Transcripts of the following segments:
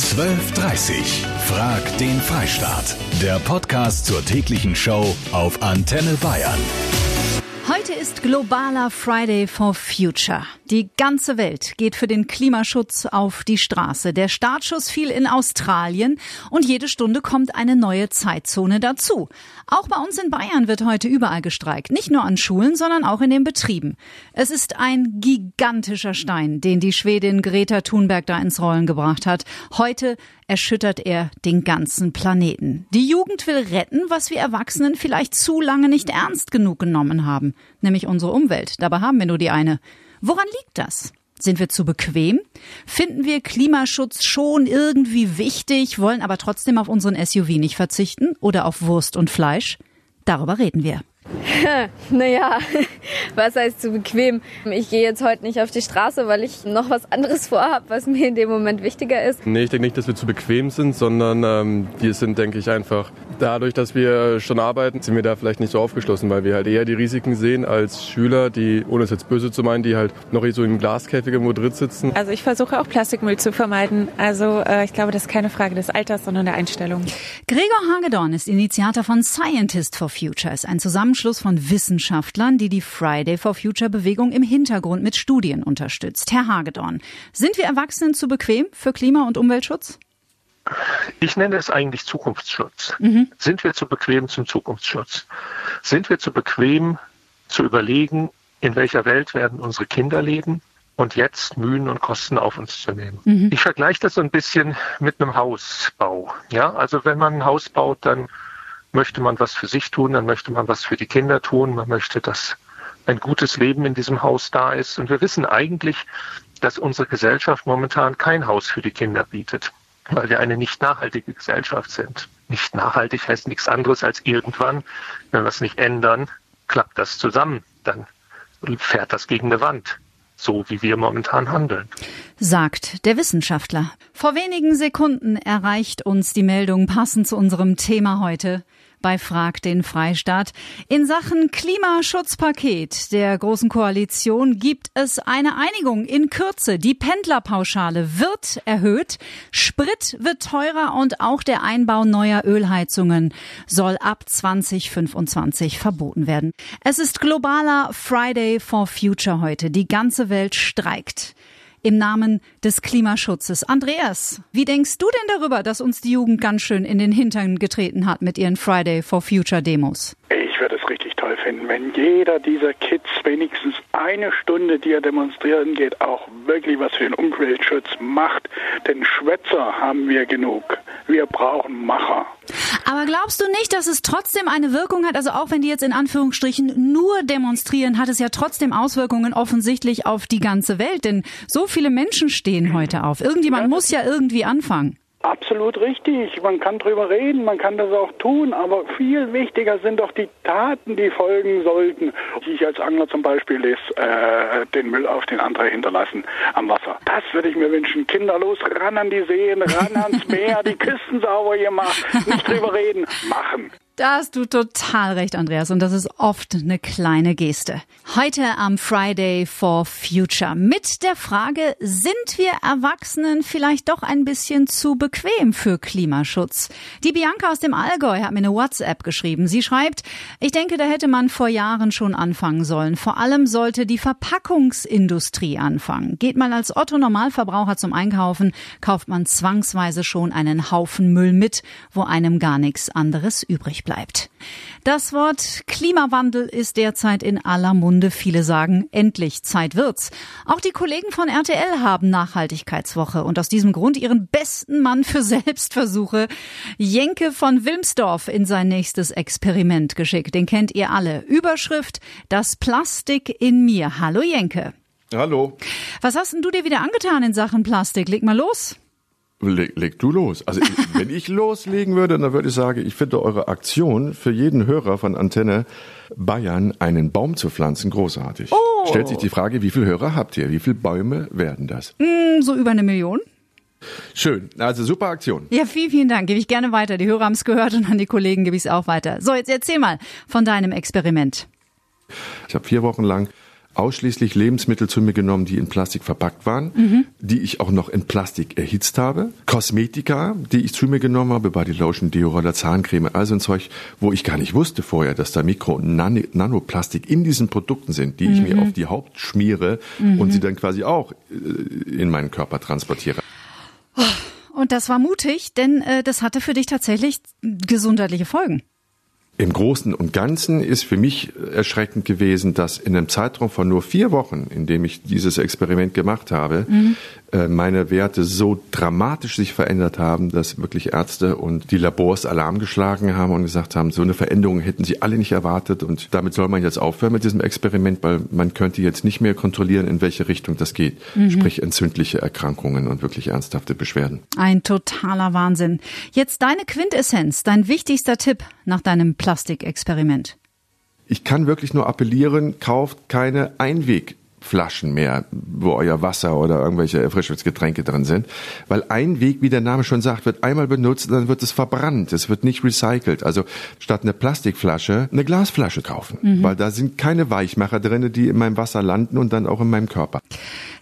1230. Frag den Freistaat. Der Podcast zur täglichen Show auf Antenne Bayern. Heute ist globaler Friday for Future. Die ganze Welt geht für den Klimaschutz auf die Straße. Der Startschuss fiel in Australien und jede Stunde kommt eine neue Zeitzone dazu. Auch bei uns in Bayern wird heute überall gestreikt. Nicht nur an Schulen, sondern auch in den Betrieben. Es ist ein gigantischer Stein, den die Schwedin Greta Thunberg da ins Rollen gebracht hat. Heute erschüttert er den ganzen Planeten. Die Jugend will retten, was wir Erwachsenen vielleicht zu lange nicht ernst genug genommen haben, nämlich unsere Umwelt. Dabei haben wir nur die eine. Woran liegt das? Sind wir zu bequem? Finden wir Klimaschutz schon irgendwie wichtig, wollen aber trotzdem auf unseren SUV nicht verzichten oder auf Wurst und Fleisch? Darüber reden wir. naja, was heißt zu bequem? Ich gehe jetzt heute nicht auf die Straße, weil ich noch was anderes vorhabe, was mir in dem Moment wichtiger ist. Nee, ich denke nicht, dass wir zu bequem sind, sondern ähm, wir sind, denke ich, einfach dadurch, dass wir schon arbeiten, sind wir da vielleicht nicht so aufgeschlossen, weil wir halt eher die Risiken sehen als Schüler, die, ohne es jetzt böse zu meinen, die halt noch so im Glaskäfig irgendwo drin sitzen. Also ich versuche auch Plastikmüll zu vermeiden. Also äh, ich glaube, das ist keine Frage des Alters, sondern der Einstellung. Gregor Hagedorn ist Initiator von Scientist for Futures, ein Zusammenschluss von Wissenschaftlern, die die Friday for Future Bewegung im Hintergrund mit Studien unterstützt. Herr Hagedorn, sind wir Erwachsenen zu bequem für Klima- und Umweltschutz? Ich nenne es eigentlich Zukunftsschutz. Mhm. Sind wir zu bequem zum Zukunftsschutz? Sind wir zu bequem zu überlegen, in welcher Welt werden unsere Kinder leben und jetzt Mühen und Kosten auf uns zu nehmen? Mhm. Ich vergleiche das so ein bisschen mit einem Hausbau. Ja, also wenn man ein Haus baut, dann möchte man was für sich tun, dann möchte man was für die Kinder tun, man möchte, dass ein gutes Leben in diesem Haus da ist. Und wir wissen eigentlich, dass unsere Gesellschaft momentan kein Haus für die Kinder bietet weil wir eine nicht nachhaltige Gesellschaft sind. Nicht nachhaltig heißt nichts anderes als irgendwann, wenn wir es nicht ändern, klappt das zusammen. Dann fährt das gegen eine Wand so wie wir momentan handeln. Sagt der Wissenschaftler. Vor wenigen Sekunden erreicht uns die Meldung passend zu unserem Thema heute bei Frag den Freistaat. In Sachen Klimaschutzpaket der Großen Koalition gibt es eine Einigung in Kürze. Die Pendlerpauschale wird erhöht, Sprit wird teurer und auch der Einbau neuer Ölheizungen soll ab 2025 verboten werden. Es ist globaler Friday for Future heute. Die ganze Welt streikt im Namen des Klimaschutzes. Andreas, wie denkst du denn darüber, dass uns die Jugend ganz schön in den Hintern getreten hat mit ihren Friday for Future Demos? Ich würde es richtig toll finden, wenn jeder dieser Kids wenigstens eine Stunde, die er demonstrieren geht, auch wirklich was für den Umweltschutz macht. Denn Schwätzer haben wir genug. Wir brauchen Macher. Aber glaubst du nicht, dass es trotzdem eine Wirkung hat? Also auch wenn die jetzt in Anführungsstrichen nur demonstrieren, hat es ja trotzdem Auswirkungen offensichtlich auf die ganze Welt. Denn so viele Menschen stehen heute auf. Irgendjemand ja, muss ja irgendwie anfangen. Absolut richtig. Man kann drüber reden, man kann das auch tun, aber viel wichtiger sind doch die Taten, die folgen sollten. Ich als Angler zum Beispiel lese äh, den Müll auf den anderen hinterlassen am Wasser. Das würde ich mir wünschen. Kinderlos ran an die Seen, ran ans Meer, die Küsten sauber gemacht. Nicht drüber reden, machen. Da hast du total recht, Andreas. Und das ist oft eine kleine Geste. Heute am Friday for Future mit der Frage, sind wir Erwachsenen vielleicht doch ein bisschen zu bequem für Klimaschutz? Die Bianca aus dem Allgäu hat mir eine WhatsApp geschrieben. Sie schreibt, ich denke, da hätte man vor Jahren schon anfangen sollen. Vor allem sollte die Verpackungsindustrie anfangen. Geht man als Otto Normalverbraucher zum Einkaufen, kauft man zwangsweise schon einen Haufen Müll mit, wo einem gar nichts anderes übrig bleibt bleibt. Das Wort Klimawandel ist derzeit in aller Munde. Viele sagen, endlich Zeit wird's. Auch die Kollegen von RTL haben Nachhaltigkeitswoche und aus diesem Grund ihren besten Mann für Selbstversuche, Jenke von Wilmsdorf, in sein nächstes Experiment geschickt. Den kennt ihr alle. Überschrift, das Plastik in mir. Hallo Jenke. Hallo. Was hast denn du dir wieder angetan in Sachen Plastik? Leg mal los. Leg, leg du los. Also ich, wenn ich loslegen würde, dann würde ich sagen, ich finde eure Aktion für jeden Hörer von Antenne Bayern einen Baum zu pflanzen großartig. Oh. Stellt sich die Frage, wie viele Hörer habt ihr? Wie viele Bäume werden das? Mm, so über eine Million. Schön, also super Aktion. Ja, vielen, vielen Dank. Gebe ich gerne weiter. Die Hörer haben es gehört und an die Kollegen gebe ich es auch weiter. So, jetzt erzähl mal von deinem Experiment. Ich habe vier Wochen lang ausschließlich Lebensmittel zu mir genommen, die in Plastik verpackt waren, mhm. die ich auch noch in Plastik erhitzt habe. Kosmetika, die ich zu mir genommen habe, Body Lotion, Deo oder Zahncreme, also ein Zeug, wo ich gar nicht wusste vorher, dass da Mikro- und Nan Nanoplastik in diesen Produkten sind, die mhm. ich mir auf die Haut schmiere mhm. und sie dann quasi auch äh, in meinen Körper transportiere. Und das war mutig, denn äh, das hatte für dich tatsächlich gesundheitliche Folgen. Im Großen und Ganzen ist für mich erschreckend gewesen, dass in einem Zeitraum von nur vier Wochen, in dem ich dieses Experiment gemacht habe, mhm. Äh, meine Werte so dramatisch sich verändert haben, dass wirklich Ärzte und die Labors Alarm geschlagen haben und gesagt haben, so eine Veränderung hätten sie alle nicht erwartet und damit soll man jetzt aufhören mit diesem Experiment, weil man könnte jetzt nicht mehr kontrollieren, in welche Richtung das geht. Mhm. Sprich entzündliche Erkrankungen und wirklich ernsthafte Beschwerden. Ein totaler Wahnsinn. Jetzt deine Quintessenz, dein wichtigster Tipp nach deinem Plastikexperiment. Ich kann wirklich nur appellieren, kauft keine Einweg Flaschen mehr, wo euer Wasser oder irgendwelche Erfrischungsgetränke drin sind. Weil ein Weg, wie der Name schon sagt, wird einmal benutzt, dann wird es verbrannt. Es wird nicht recycelt. Also statt eine Plastikflasche eine Glasflasche kaufen. Mhm. Weil da sind keine Weichmacher drin, die in meinem Wasser landen und dann auch in meinem Körper.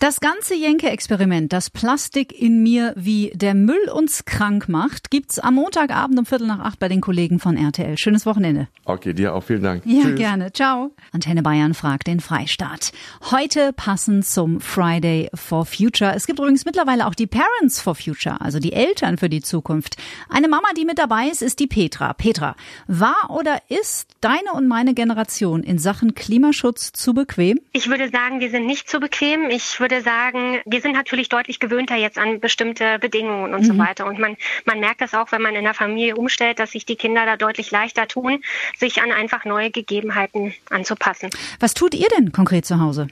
Das ganze Jenke-Experiment, das Plastik in mir wie der Müll uns krank macht, gibt's am Montagabend um Viertel nach acht bei den Kollegen von RTL. Schönes Wochenende. Okay, dir auch vielen Dank. Ja, Tschüss. gerne. Ciao. Antenne Bayern fragt den Freistaat. Heute passend zum Friday for Future. Es gibt übrigens mittlerweile auch die Parents for Future, also die Eltern für die Zukunft. Eine Mama, die mit dabei ist, ist die Petra. Petra, war oder ist deine und meine Generation in Sachen Klimaschutz zu bequem? Ich würde sagen, wir sind nicht zu bequem. Ich würde sagen, wir sind natürlich deutlich gewöhnter jetzt an bestimmte Bedingungen und mhm. so weiter. Und man, man merkt das auch, wenn man in der Familie umstellt, dass sich die Kinder da deutlich leichter tun, sich an einfach neue Gegebenheiten anzupassen. Was tut ihr denn konkret zu Hause?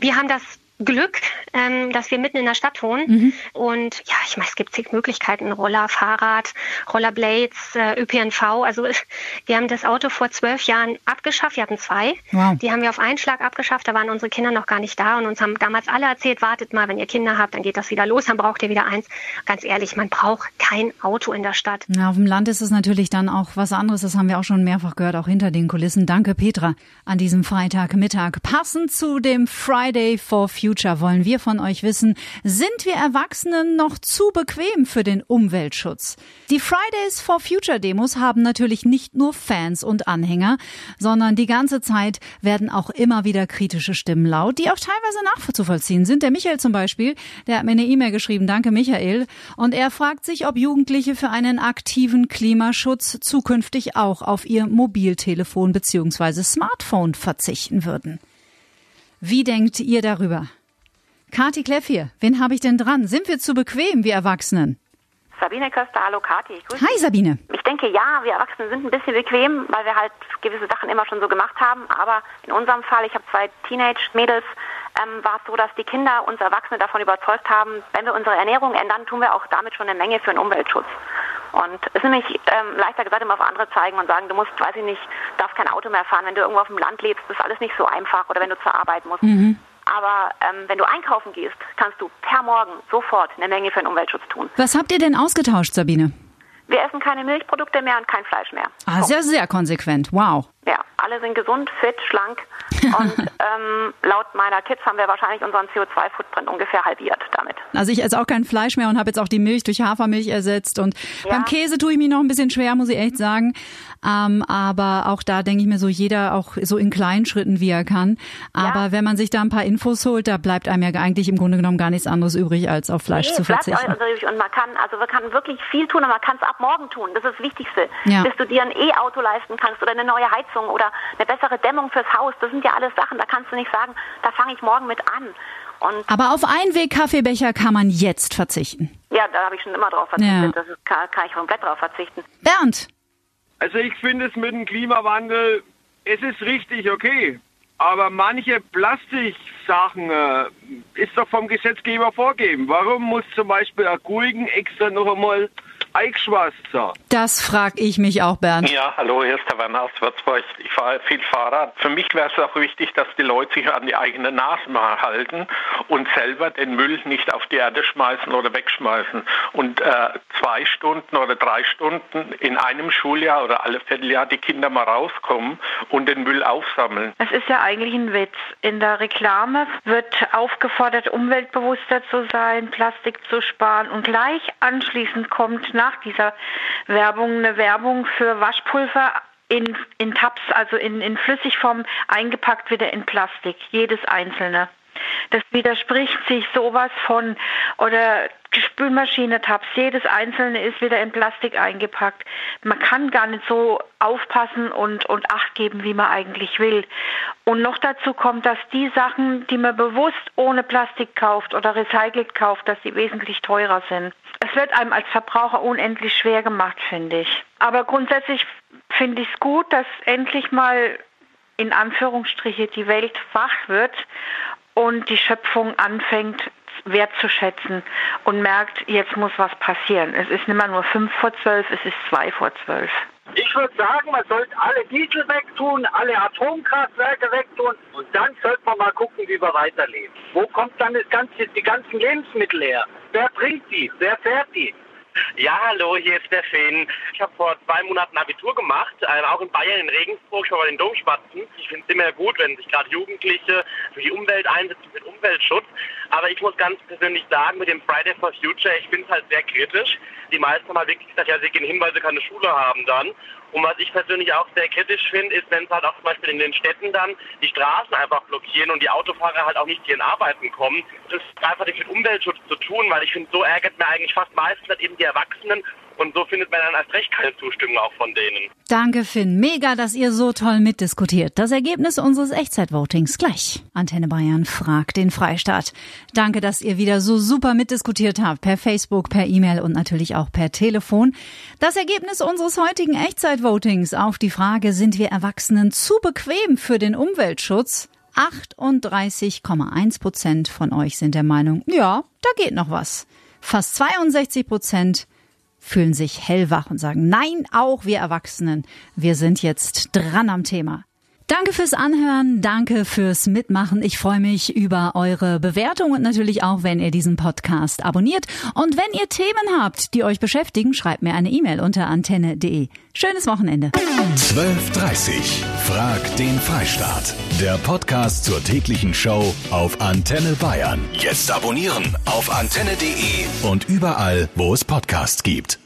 Wir haben das Glück, ähm, dass wir mitten in der Stadt wohnen. Mhm. Und ja, ich meine, es gibt zig Möglichkeiten. Roller, Fahrrad, Rollerblades, äh, ÖPNV. Also wir haben das Auto vor zwölf Jahren abgeschafft. Wir hatten zwei. Wow. Die haben wir auf einen Schlag abgeschafft. Da waren unsere Kinder noch gar nicht da und uns haben damals alle erzählt, wartet mal, wenn ihr Kinder habt, dann geht das wieder los, dann braucht ihr wieder eins. Ganz ehrlich, man braucht kein Auto in der Stadt. Ja, auf dem Land ist es natürlich dann auch was anderes. Das haben wir auch schon mehrfach gehört, auch hinter den Kulissen. Danke, Petra, an diesem Freitagmittag. Passend zu dem Friday for Future Future wollen wir von euch wissen, sind wir Erwachsenen noch zu bequem für den Umweltschutz? Die Fridays for Future Demos haben natürlich nicht nur Fans und Anhänger, sondern die ganze Zeit werden auch immer wieder kritische Stimmen laut, die auch teilweise nachzuvollziehen sind. Der Michael zum Beispiel, der hat mir eine E-Mail geschrieben, danke Michael, und er fragt sich, ob Jugendliche für einen aktiven Klimaschutz zukünftig auch auf ihr Mobiltelefon bzw. Smartphone verzichten würden. Wie denkt ihr darüber? Kati Kleff hier. Wen habe ich denn dran? Sind wir zu bequem, wir Erwachsenen? Sabine Köster, hallo Kati. Hi Sabine. Ich denke, ja, wir Erwachsenen sind ein bisschen bequem, weil wir halt gewisse Sachen immer schon so gemacht haben. Aber in unserem Fall, ich habe zwei Teenage-Mädels, ähm, war es so, dass die Kinder uns Erwachsene davon überzeugt haben, wenn wir unsere Ernährung ändern, tun wir auch damit schon eine Menge für den Umweltschutz. Und es ist nämlich ähm, leichter gesagt, immer auf andere zeigen und sagen, du musst, weiß ich nicht, darfst kein Auto mehr fahren, wenn du irgendwo auf dem Land lebst, ist alles nicht so einfach oder wenn du zur Arbeit musst. Mhm. Aber ähm, wenn du einkaufen gehst, kannst du per Morgen sofort eine Menge für den Umweltschutz tun. Was habt ihr denn ausgetauscht, Sabine? Wir essen keine Milchprodukte mehr und kein Fleisch mehr. Ah, sehr, sehr konsequent. Wow. Ja, alle sind gesund, fit, schlank. Und ähm, laut meiner Kids haben wir wahrscheinlich unseren CO2-Footprint ungefähr halbiert damit. Also ich esse auch kein Fleisch mehr und habe jetzt auch die Milch durch Hafermilch ersetzt. Und ja. beim Käse tue ich mich noch ein bisschen schwer, muss ich echt sagen. Ähm, aber auch da denke ich mir so, jeder auch so in kleinen Schritten, wie er kann. Aber ja. wenn man sich da ein paar Infos holt, da bleibt einem ja eigentlich im Grunde genommen gar nichts anderes übrig, als auf Fleisch nee, zu verzichten. Und man kann, also man kann wirklich viel tun, aber man kann es ab morgen tun. Das ist das Wichtigste. Ja. Bis du dir ein E-Auto leisten kannst oder eine neue Heizung oder eine bessere Dämmung fürs Haus. Das sind ja alles Sachen, da kannst du nicht sagen, da fange ich morgen mit an. Und Aber auf Einweg-Kaffeebecher kann man jetzt verzichten. Ja, da habe ich schon immer drauf verzichtet. Ja. Das ist, kann, kann ich komplett drauf verzichten. Bernd, also ich finde es mit dem Klimawandel, es ist richtig okay. Aber manche Plastiksachen äh, ist doch vom Gesetzgeber vorgegeben. Warum muss zum Beispiel ein Gurken extra noch einmal Eichschwasser? Das frag ich mich auch, Bernd. Ja, hallo, hier ist der Werner aus Würzburg. Ich fahre viel Fahrrad. Für mich wäre es auch wichtig, dass die Leute sich an die eigene Nase mal halten und selber den Müll nicht auf die Erde schmeißen oder wegschmeißen. Und äh, zwei Stunden oder drei Stunden in einem Schuljahr oder alle Vierteljahr die Kinder mal rauskommen und den Müll aufsammeln. Es ist ja eigentlich ein Witz. In der Reklame wird aufgefordert, umweltbewusster zu sein, Plastik zu sparen und gleich anschließend kommt nach dieser Werbung eine Werbung für Waschpulver in, in Tabs, also in, in Flüssigform eingepackt wieder in Plastik, jedes einzelne. Das widerspricht sich sowas von. Oder Spülmaschine, Tabs, jedes einzelne ist wieder in Plastik eingepackt. Man kann gar nicht so aufpassen und, und Acht geben, wie man eigentlich will. Und noch dazu kommt, dass die Sachen, die man bewusst ohne Plastik kauft oder recycelt kauft, dass sie wesentlich teurer sind. Es wird einem als Verbraucher unendlich schwer gemacht, finde ich. Aber grundsätzlich finde ich es gut, dass endlich mal in Anführungsstriche die Welt wach wird und die Schöpfung anfängt wertzuschätzen und merkt, jetzt muss was passieren. Es ist nicht mehr nur fünf vor zwölf, es ist zwei vor zwölf. Ich würde sagen, man sollte alle Diesel wegtun, alle Atomkraftwerke wegtun und dann sollte man mal gucken, wie wir weiterleben. Wo kommt dann das ganze, die ganzen Lebensmittel her? Wer bringt die? Wer fährt die? Ja, hallo, hier ist der Finn. Ich habe vor zwei Monaten Abitur gemacht, äh, auch in Bayern, in Regensburg, schon bei den Domspatzen. Ich finde es immer gut, wenn sich gerade Jugendliche für die Umwelt einsetzen, für den Umweltschutz. Aber ich muss ganz persönlich sagen, mit dem Friday for Future, ich finde es halt sehr kritisch. Die meisten haben halt wirklich gesagt, ja, sie gehen hin, weil sie keine Schule haben dann. Und was ich persönlich auch sehr kritisch finde, ist, wenn es halt auch zum Beispiel in den Städten dann die Straßen einfach blockieren und die Autofahrer halt auch nicht hier in Arbeiten kommen. Das hat einfach nichts mit Umweltschutz zu tun, weil ich finde, so ärgert mir eigentlich fast meistens halt eben die Erwachsenen und so findet man dann erst recht keine Zustimmung auch von denen. Danke, Finn. Mega, dass ihr so toll mitdiskutiert. Das Ergebnis unseres Echtzeitvotings gleich. Antenne Bayern fragt den Freistaat. Danke, dass ihr wieder so super mitdiskutiert habt. Per Facebook, per E-Mail und natürlich auch per Telefon. Das Ergebnis unseres heutigen Echtzeitvotings auf die Frage, sind wir Erwachsenen zu bequem für den Umweltschutz? 38,1 Prozent von euch sind der Meinung, ja, da geht noch was. Fast 62 Prozent fühlen sich hellwach und sagen, nein, auch wir Erwachsenen, wir sind jetzt dran am Thema. Danke fürs Anhören, danke fürs Mitmachen. Ich freue mich über eure Bewertung und natürlich auch, wenn ihr diesen Podcast abonniert. Und wenn ihr Themen habt, die euch beschäftigen, schreibt mir eine E-Mail unter antenne.de. Schönes Wochenende. 12.30 Frag den Freistaat. Der Podcast zur täglichen Show auf Antenne Bayern. Jetzt abonnieren auf antenne.de und überall, wo es Podcasts gibt.